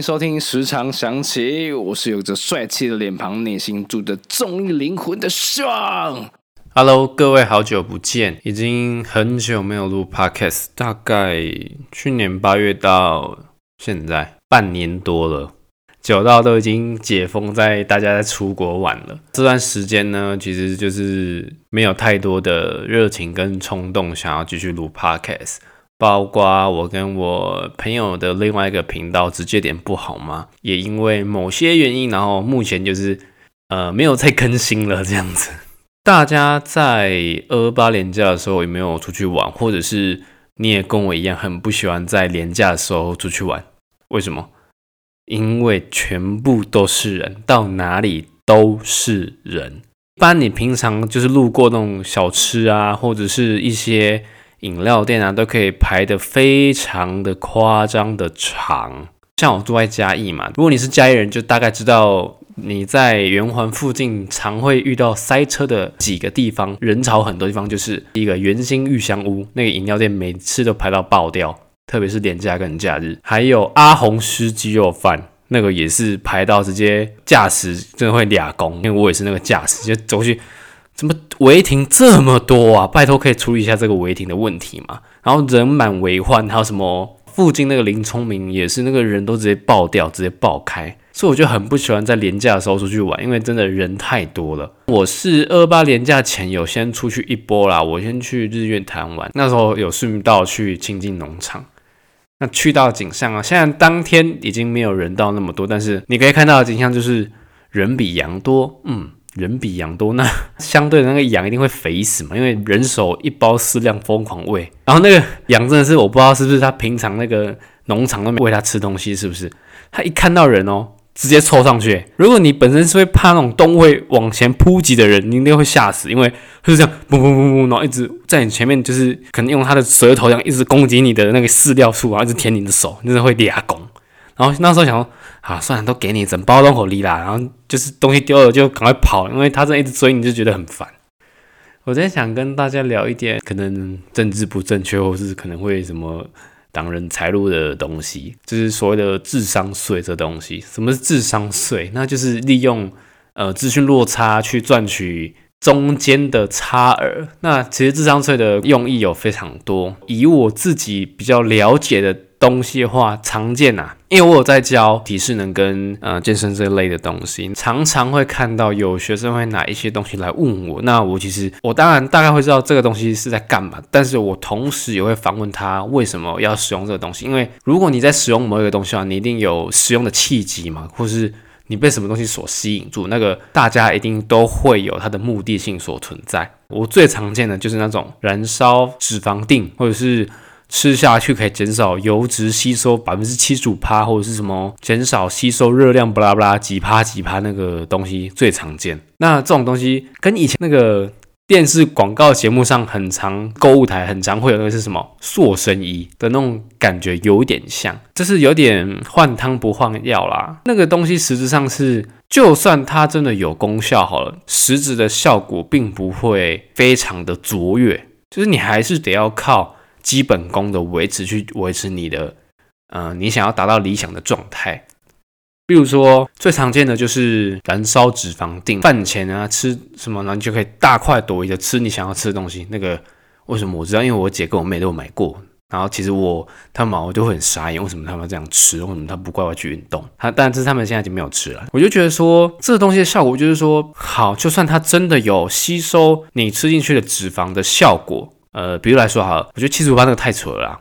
收听《时常想起》，我是有着帅气的脸庞、内心住着重力灵魂的爽。Hello，各位好久不见，已经很久没有录 Podcast，大概去年八月到现在半年多了，久到都已经解封，在大家在出国玩了。这段时间呢，其实就是没有太多的热情跟冲动，想要继续录 Podcast。包括我跟我朋友的另外一个频道直接点不好吗？也因为某些原因，然后目前就是呃没有再更新了这样子。大家在二八年假的时候有没有出去玩？或者是你也跟我一样很不喜欢在年假的时候出去玩？为什么？因为全部都是人，到哪里都是人。一般你平常就是路过那种小吃啊，或者是一些。饮料店啊，都可以排得非常的夸张的长。像我住在嘉义嘛，如果你是嘉义人，就大概知道你在圆环附近常会遇到塞车的几个地方，人潮很多地方，就是一个圆心玉香屋那个饮料店，每次都排到爆掉，特别是连假跟假日。还有阿红师鸡肉饭，那个也是排到直接驾驶真的会俩工，因为我也是那个驾驶，就走去。怎么违停这么多啊？拜托，可以处理一下这个违停的问题吗？然后人满为患，还有什么附近那个林聪明也是那个人都直接爆掉，直接爆开，所以我就很不喜欢在廉价的时候出去玩，因为真的人太多了。我是二八廉价前有先出去一波啦，我先去日月潭玩，那时候有顺道去清境农场，那去到景象啊，现在当天已经没有人到那么多，但是你可以看到的景象就是人比羊多，嗯。人比羊多，那 相对的那个羊一定会肥死嘛，因为人手一包饲料疯狂喂，然后那个羊真的是我不知道是不是他平常那个农场都没喂它吃东西，是不是？它一看到人哦，直接凑上去。如果你本身是会怕那种动物会往前扑击的人，你一定会吓死，因为它是这样，嘣嘣嘣嘣，然后一直在你前面，就是可能用它的舌头这样一直攻击你的那个饲料处啊，一直舔你的手，真的会俩拱。然后那时候想说。啊，算了，都给你整包都好利啦。然后就是东西丢了就赶快跑，因为他这一直追你就觉得很烦。我今天想跟大家聊一点可能政治不正确，或是可能会什么挡人财路的东西，就是所谓的智商税这东西。什么是智商税？那就是利用呃资讯落差去赚取中间的差额。那其实智商税的用意有非常多，以我自己比较了解的。东西的话常见呐，因为我有在教体适能跟呃健身这类的东西，常常会看到有学生会拿一些东西来问我。那我其实我当然大概会知道这个东西是在干嘛，但是我同时也会反问他为什么要使用这个东西。因为如果你在使用某一个东西啊，你一定有使用的契机嘛，或是你被什么东西所吸引住，那个大家一定都会有它的目的性所存在。我最常见的就是那种燃烧脂肪定，或者是。吃下去可以减少油脂吸收百分之七十五趴，或者是什么减少吸收热量，不拉不拉几趴几趴那个东西最常见。那这种东西跟以前那个电视广告节目上很长购物台很常会有那个是什么塑身衣的那种感觉有点像，就是有点换汤不换药啦。那个东西实质上是，就算它真的有功效好了，实质的效果并不会非常的卓越，就是你还是得要靠。基本功的维持，去维持你的，呃，你想要达到理想的状态。比如说，最常见的就是燃烧脂肪定饭前啊，吃什么，然后你就可以大快朵颐的吃你想要吃的东西。那个为什么我知道？因为我姐跟我妹都有买过。然后其实我他们我就会很傻眼，为什么他们这样吃？为什么他不乖乖去运动？他但是他们现在已经没有吃了。我就觉得说，这个东西的效果就是说，好，就算它真的有吸收你吃进去的脂肪的效果。呃，比如来说哈，我觉得七十五趴那个太扯了，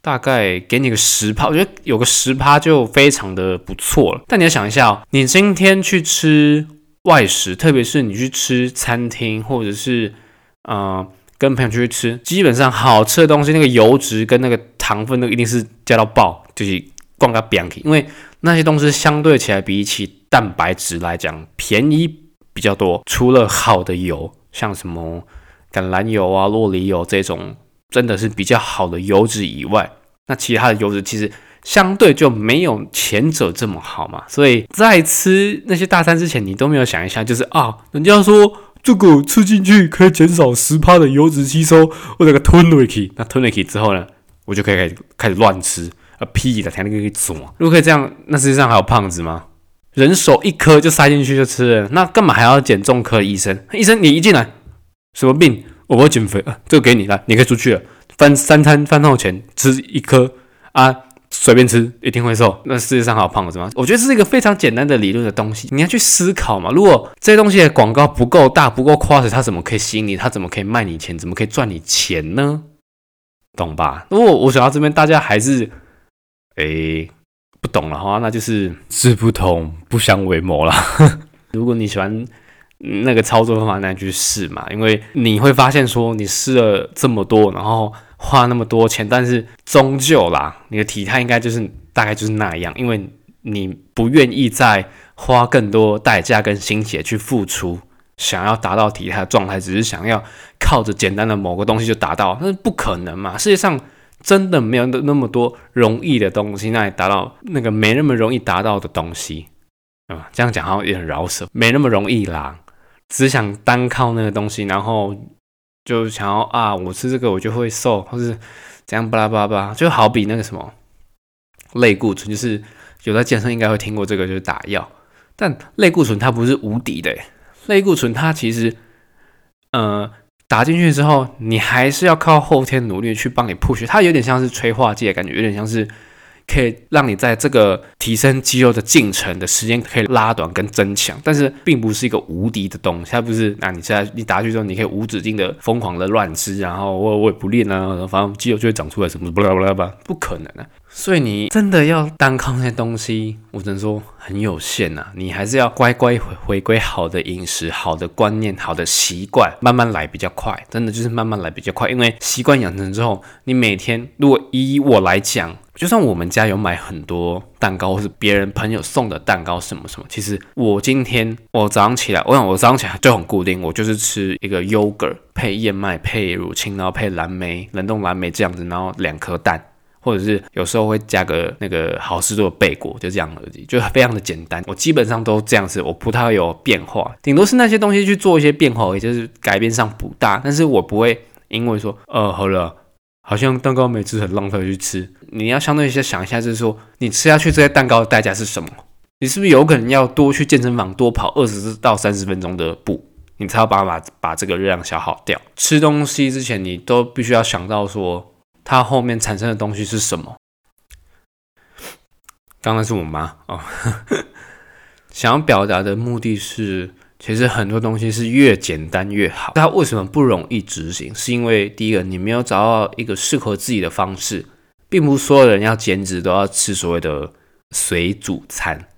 大概给你个十趴，我觉得有个十趴就非常的不错了。但你要想一下哦，你今天去吃外食，特别是你去吃餐厅，或者是呃跟朋友出去吃，基本上好吃的东西，那个油脂跟那个糖分都一定是加到爆，就是灌个 bianchi，因为那些东西相对起来比起蛋白质来讲便宜比较多。除了好的油，像什么。橄榄油啊、洛梨油这种真的是比较好的油脂以外，那其他的油脂其实相对就没有前者这么好嘛。所以在吃那些大餐之前，你都没有想一下，就是啊，人家说这个吃进去可以减少十帕的油脂吸收，我这个吞了去，那吞了去之后呢，我就可以开始开始乱吃，啊屁的，才能可以做。如果可以这样，那世界上还有胖子吗？人手一颗就塞进去就吃了，那干嘛还要减重科医生？医生你一进来，什么病？我要减肥啊，这个给你来，你可以出去了。饭三餐饭后前吃一颗啊，随便吃一定会瘦。那世界上还有胖子吗？我觉得这是一个非常简单的理论的东西，你要去思考嘛。如果这些东西的广告不够大、不够夸张，它怎么可以吸引你？它怎么可以卖你钱？怎么可以赚你钱呢？懂吧？如果我想到这边，大家还是诶。不懂的话，那就是志不同不相为谋了。如果你喜欢那个操作方法，那就去试嘛。因为你会发现说，你试了这么多，然后花那么多钱，但是终究啦，你的体态应该就是大概就是那样。因为你不愿意再花更多代价跟心血去付出，想要达到体态的状态，只是想要靠着简单的某个东西就达到，那是不可能嘛。世界上。真的没有那那么多容易的东西，那你达到那个没那么容易达到的东西，啊，这样讲好像也很饶舌，没那么容易啦。只想单靠那个东西，然后就想要啊，我吃这个我就会瘦，或是怎样巴拉巴拉巴拉，就好比那个什么类固醇，就是有在健身应该会听过这个，就是打药。但类固醇它不是无敌的，类固醇它其实，呃。打进去之后，你还是要靠后天努力去帮你 push，它有点像是催化剂的感觉，有点像是可以让你在这个提升肌肉的进程的时间可以拉短跟增强，但是并不是一个无敌的东西，它不是，那你现在你打去之后，你可以无止境的疯狂的乱吃，然后我我也不练啊，反正肌肉就会长出来什么不啦不啦吧，不可能啊。所以你真的要单靠那些东西，我只能说很有限呐。你还是要乖乖回回归好的饮食、好的观念、好的习惯，慢慢来比较快。真的就是慢慢来比较快，因为习惯养成之后，你每天如果以我来讲，就算我们家有买很多蛋糕，或是别人朋友送的蛋糕什么什么，其实我今天我早上起来，我想我早上起来就很固定，我就是吃一个 yogurt 配燕麦配乳清，然后配蓝莓冷冻蓝莓这样子，然后两颗蛋。或者是有时候会加个那个好事多的贝果，就这样而已，就非常的简单。我基本上都这样子，我不太有变化，顶多是那些东西去做一些变化，也就是改变上不大。但是我不会因为说，呃，好了，好像蛋糕没吃很浪费去吃。你要相对一些想一下，就是说你吃下去这些蛋糕的代价是什么？你是不是有可能要多去健身房多跑二十到三十分钟的步，你才要把把把这个热量消耗掉？吃东西之前，你都必须要想到说。它后面产生的东西是什么？刚刚是我妈哦，想要表达的目的是，其实很多东西是越简单越好。它为什么不容易执行？是因为第一个，你没有找到一个适合自己的方式，并不是所有人要减脂都要吃所谓的水煮餐，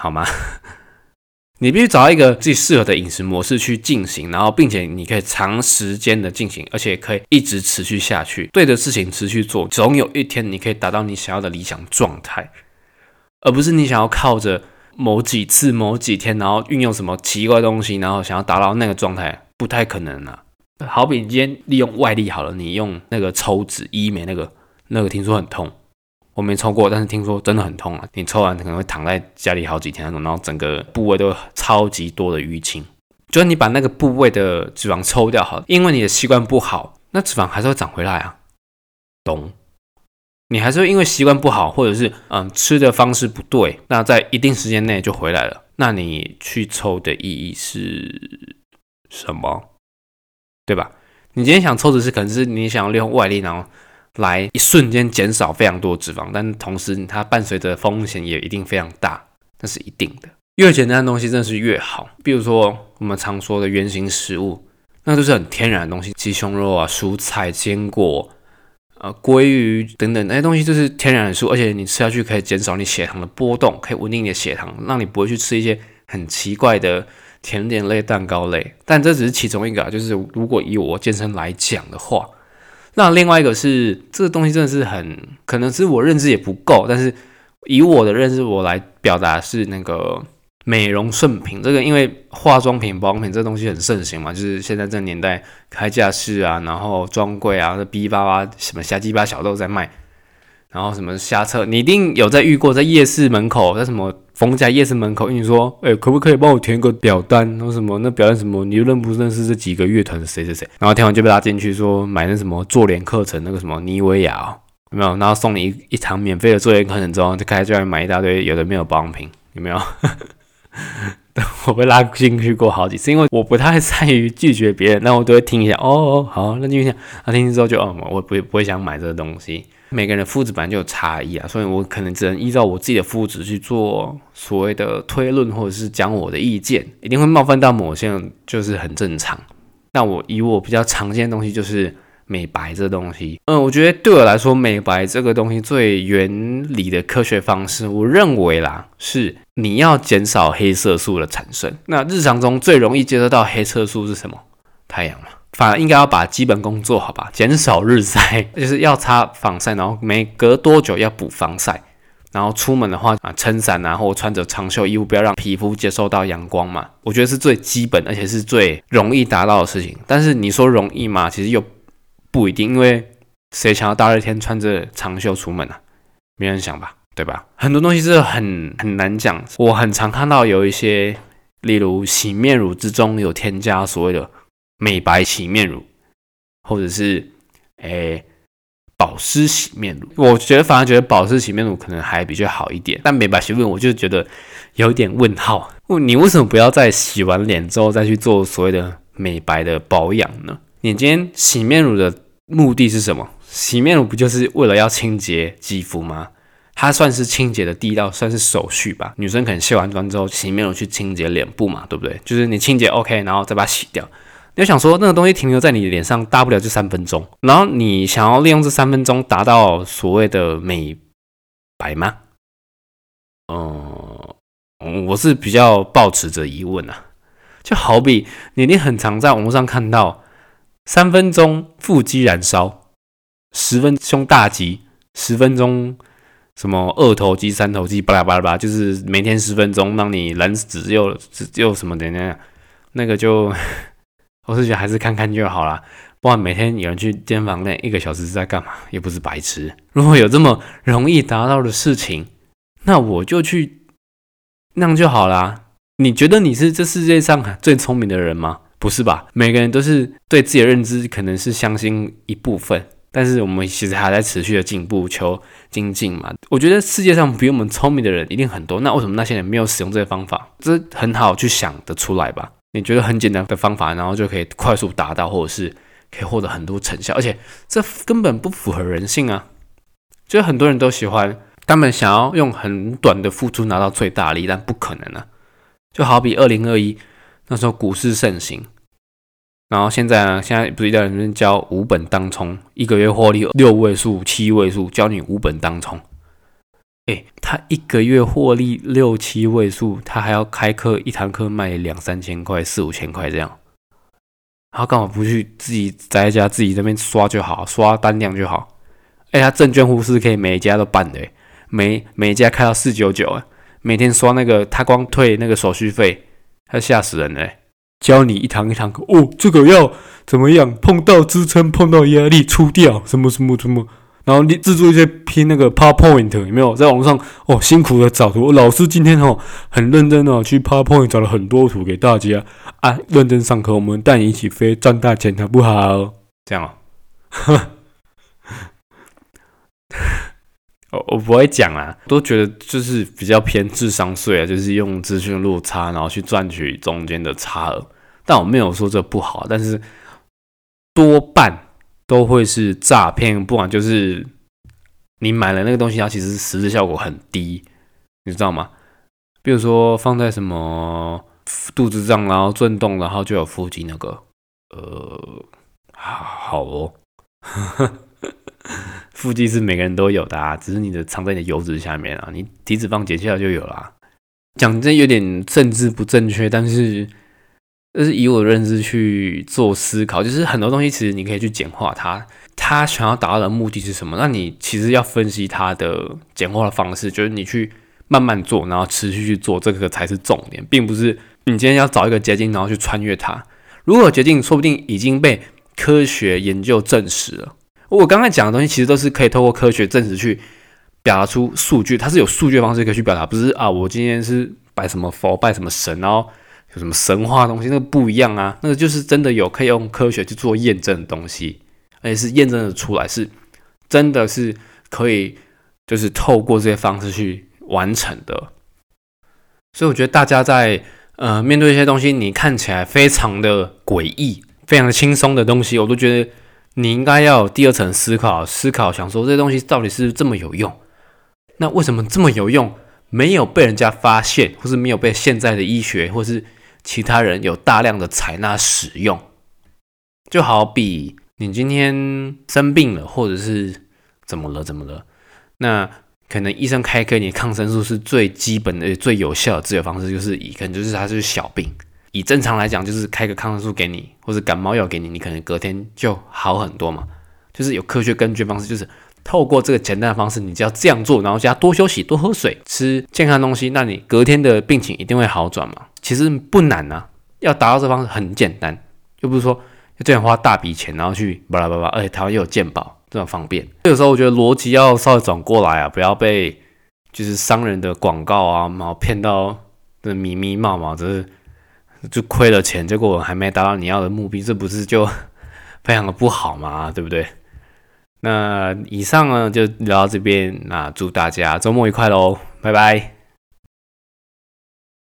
好吗？你必须找到一个自己适合的饮食模式去进行，然后并且你可以长时间的进行，而且可以一直持续下去，对的事情持续做，总有一天你可以达到你想要的理想状态，而不是你想要靠着某几次、某几天，然后运用什么奇怪东西，然后想要达到那个状态，不太可能啊。好比你今天利用外力好了，你用那个抽脂医美那个，那个听说很痛。我没抽过，但是听说真的很痛啊！你抽完可能会躺在家里好几天那种，然后整个部位都超级多的淤青。就是你把那个部位的脂肪抽掉好，因为你的习惯不好，那脂肪还是会长回来啊。懂？你还是会因为习惯不好，或者是嗯吃的方式不对，那在一定时间内就回来了。那你去抽的意义是什么？对吧？你今天想抽的是，可能是你想要利用外力，然后。来一瞬间减少非常多脂肪，但同时它伴随着风险也一定非常大，那是一定的。越简单的东西真的是越好。比如说我们常说的原型食物，那都是很天然的东西，鸡胸肉啊、蔬菜、坚果、呃鲑鱼等等那些东西，就是天然的素，而且你吃下去可以减少你血糖的波动，可以稳定你的血糖，让你不会去吃一些很奇怪的甜点类、蛋糕类。但这只是其中一个啊，就是如果以我健身来讲的话。那另外一个是，这个东西真的是很可能是我认知也不够，但是以我的认知我来表达是那个美容圣品，这个因为化妆品、保养品这东西很盛行嘛，就是现在这个年代开架式啊，然后专柜啊，这哔叭叭什么瞎鸡巴小豆在卖。然后什么瞎测，你一定有在遇过，在夜市门口，在什么逢甲夜市门口，你说，哎，可不可以帮我填个表单？然后什么那表单什么，你又认不认识这几个乐团的谁谁谁？然后填完就被拉进去说买那什么做脸课程，那个什么妮维雅，有没有？然后送你一一堂免费的作业课程之后，就开始叫你买一大堆有的没有保养品，有没有？我被拉进去过好几次，因为我不太善于拒绝别人，那我都会听一下。哦，好，那就听。那听之后就哦，我不不会想买这个东西。每个人的肤质本来就有差异啊，所以我可能只能依照我自己的肤质去做所谓的推论，或者是讲我的意见，一定会冒犯到某些人，就是很正常。那我以我比较常见的东西就是。美白这东西，嗯，我觉得对我来说，美白这个东西最原理的科学方式，我认为啦，是你要减少黑色素的产生。那日常中最容易接触到黑色素是什么？太阳嘛，反而应该要把基本功做好吧，减少日晒，就是要擦防晒，然后每隔多久要补防晒，然后出门的话啊，撑伞啊，或穿着长袖衣服，不要让皮肤接受到阳光嘛。我觉得是最基本，而且是最容易达到的事情。但是你说容易吗？其实又。不一定，因为谁想要大热天穿着长袖出门啊？没人想吧，对吧？很多东西是很很难讲。我很常看到有一些，例如洗面乳之中有添加所谓的美白洗面乳，或者是诶保湿洗面乳。我觉得反而觉得保湿洗面乳可能还比较好一点，但美白洗面乳我就觉得有点问号。你为什么不要在洗完脸之后再去做所谓的美白的保养呢？你今天洗面乳的目的是什么？洗面乳不就是为了要清洁肌肤吗？它算是清洁的第一道，算是手续吧。女生可能卸完妆之后，洗面乳去清洁脸部嘛，对不对？就是你清洁 OK，然后再把它洗掉。你要想说那个东西停留在你脸上，大不了就三分钟。然后你想要利用这三分钟达到所谓的美白吗？嗯，我是比较抱持着疑问啊。就好比你，你很常在网络上看到。三分钟腹肌燃烧，十分胸大肌，十分钟什么二头肌、三头肌，巴拉巴拉巴拉，就是每天十分钟让你燃脂又又什么的那样那个就 我是觉得还是看看就好了。不然每天有人去健身房练一个小时是在干嘛？又不是白痴。如果有这么容易达到的事情，那我就去那样就好啦。你觉得你是这世界上最聪明的人吗？不是吧？每个人都是对自己的认知可能是相信一部分，但是我们其实还在持续的进步、求精进嘛。我觉得世界上比我们聪明的人一定很多，那为什么那些人没有使用这些方法？这很好去想得出来吧？你觉得很简单的方法，然后就可以快速达到，或者是可以获得很多成效，而且这根本不符合人性啊！就很多人都喜欢，他们想要用很短的付出拿到最大利，但不可能啊！就好比二零二一。那时候股市盛行，然后现在呢？现在不是一堆人教五本当冲，一个月获利六位数、七位数，教你五本当冲。哎，他一个月获利六七位数，他还要开课，一堂课卖两三千块、四五千块这样。他干嘛不去自己在家自己这边刷就好，刷单量就好？哎，他证券户是可以每一家都办的，每每一家开到四九九，哎，每天刷那个，他光退那个手续费。他吓死人嘞！教你一堂一堂课哦，这个要怎么样？碰到支撑，碰到压力出掉，什么什么什么，然后你制作一些拼那个 PowerPoint 有没有？在网上哦，辛苦的找图。老师今天哦很认真哦，去 PowerPoint 找了很多图给大家啊，认真上课，我们带你一起飞，赚大钱好不好？这样啊。我我不会讲啊，都觉得就是比较偏智商税啊，就是用资讯落差，然后去赚取中间的差额。但我没有说这不好，但是多半都会是诈骗，不管就是你买了那个东西，它其实实质效果很低，你知道吗？比如说放在什么肚子上，然后震动，然后就有腹肌那个，呃，好哦。腹肌是每个人都有的啊，只是你的藏在你的油脂下面啊，你体脂肪减下来就有了。讲真有点政治不正确，但是这是以我的认知去做思考，就是很多东西其实你可以去简化它，它想要达到的目的是什么？那你其实要分析它的简化的方式，就是你去慢慢做，然后持续去做，这个才是重点，并不是你今天要找一个捷径，然后去穿越它。如果捷径说不定已经被科学研究证实了。我刚才讲的东西，其实都是可以透过科学证实去表达出数据，它是有数据方式可以去表达，不是啊？我今天是拜什么佛，拜什么神，然后有什么神话东西，那个不一样啊，那个就是真的有可以用科学去做验证的东西，而且是验证的出来，是真的是可以就是透过这些方式去完成的。所以我觉得大家在呃面对一些东西，你看起来非常的诡异、非常的轻松的东西，我都觉得你应该要有第二层思考，思考想说这东西到底是这么有用？那为什么这么有用，没有被人家发现，或是没有被现在的医学或是其他人有大量的采纳使用？就好比你今天生病了，或者是怎么了怎么了，那可能医生开给你抗生素是最基本的、最有效的治疗方式，就是以可能就是它是小病，以正常来讲就是开个抗生素给你，或者感冒药给你，你可能隔天就好很多嘛。就是有科学根据方式，就是透过这个简单的方式，你只要这样做，然后加多休息、多喝水、吃健康东西，那你隔天的病情一定会好转嘛。其实不难啊，要达到这方式很简单，又不是说要。这样花大笔钱，然后去巴拉巴拉，而且台湾又有健保，这么方便。有时候我觉得逻辑要稍微转过来啊，不要被就是商人的广告啊，然后骗到的迷迷冒冒，只是就亏了钱，结果我还没达到你要的目的，这不是就 非常的不好嘛？对不对？那以上呢就聊到这边，那祝大家周末愉快喽，拜拜。